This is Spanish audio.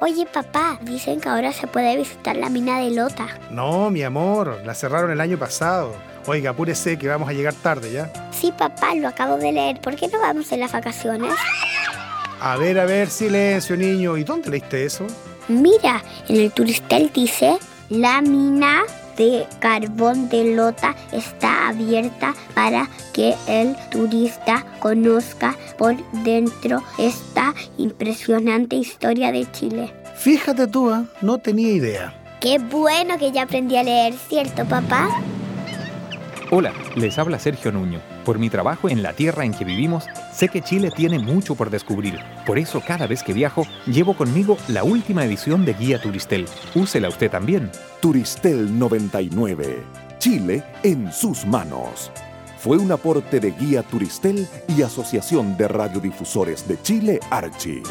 Oye, papá, dicen que ahora se puede visitar la mina de Lota. No, mi amor, la cerraron el año pasado. Oiga, apúrese que vamos a llegar tarde ya. Sí, papá, lo acabo de leer. ¿Por qué no vamos en las vacaciones? A ver, a ver, silencio, niño. ¿Y dónde leíste eso? Mira, en el Turistel dice, la mina de carbón de Lota está abierta para que el turista conozca por dentro esta impresionante historia de Chile. Fíjate tú, ¿eh? no tenía idea. Qué bueno que ya aprendí a leer, ¿cierto, papá? Hola, les habla Sergio Nuño. Por mi trabajo en la tierra en que vivimos, sé que Chile tiene mucho por descubrir. Por eso cada vez que viajo, llevo conmigo la última edición de Guía Turistel. Úsela usted también. Turistel 99. Chile en sus manos. Fue un aporte de Guía Turistel y Asociación de Radiodifusores de Chile, Archie.